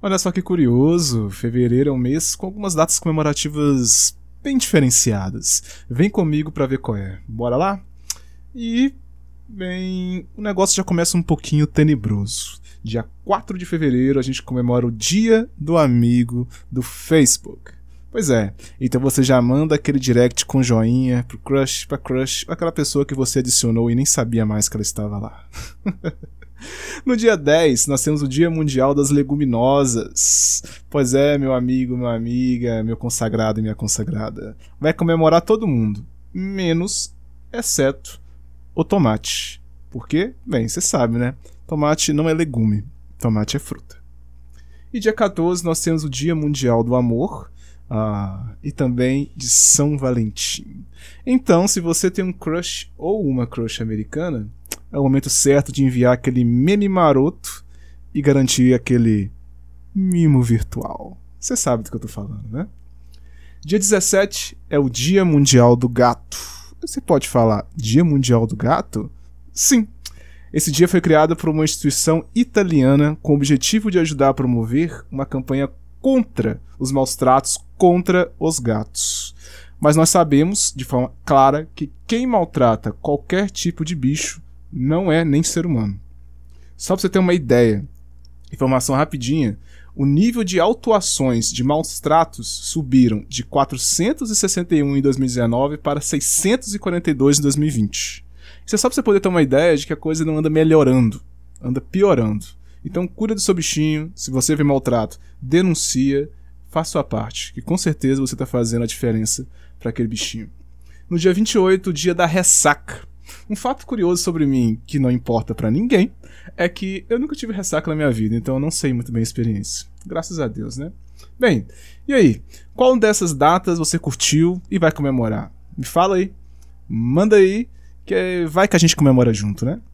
Olha só que curioso, fevereiro é um mês com algumas datas comemorativas bem diferenciadas. Vem comigo para ver qual é. Bora lá? E, bem, o negócio já começa um pouquinho tenebroso. Dia 4 de fevereiro a gente comemora o Dia do Amigo do Facebook. Pois é, então você já manda aquele direct com joinha pro crush, pra crush, aquela pessoa que você adicionou e nem sabia mais que ela estava lá. No dia 10, nós temos o Dia Mundial das Leguminosas. Pois é, meu amigo, minha amiga, meu consagrado e minha consagrada. Vai comemorar todo mundo, menos, exceto, o tomate. Por quê? Bem, você sabe, né? Tomate não é legume, tomate é fruta. E dia 14, nós temos o Dia Mundial do Amor. Ah, e também de São Valentim. Então, se você tem um crush ou uma crush americana, é o momento certo de enviar aquele meme maroto e garantir aquele mimo virtual. Você sabe do que eu tô falando, né? Dia 17 é o Dia Mundial do Gato. Você pode falar Dia Mundial do Gato? Sim. Esse dia foi criado por uma instituição italiana com o objetivo de ajudar a promover uma campanha contra os maus tratos contra os gatos. Mas nós sabemos, de forma clara, que quem maltrata qualquer tipo de bicho não é nem ser humano. Só para você ter uma ideia, informação rapidinha, o nível de autuações de maus tratos subiram de 461 em 2019 para 642 em 2020. Isso é só para você poder ter uma ideia de que a coisa não anda melhorando, anda piorando. Então cuida do seu bichinho, se você vê maltrato, denuncia, faça sua parte, que com certeza você está fazendo a diferença para aquele bichinho. No dia 28, o dia da ressaca. Um fato curioso sobre mim, que não importa para ninguém, é que eu nunca tive ressaca na minha vida, então eu não sei muito bem a experiência. Graças a Deus, né? Bem, e aí? Qual dessas datas você curtiu e vai comemorar? Me fala aí. Manda aí, que vai que a gente comemora junto, né?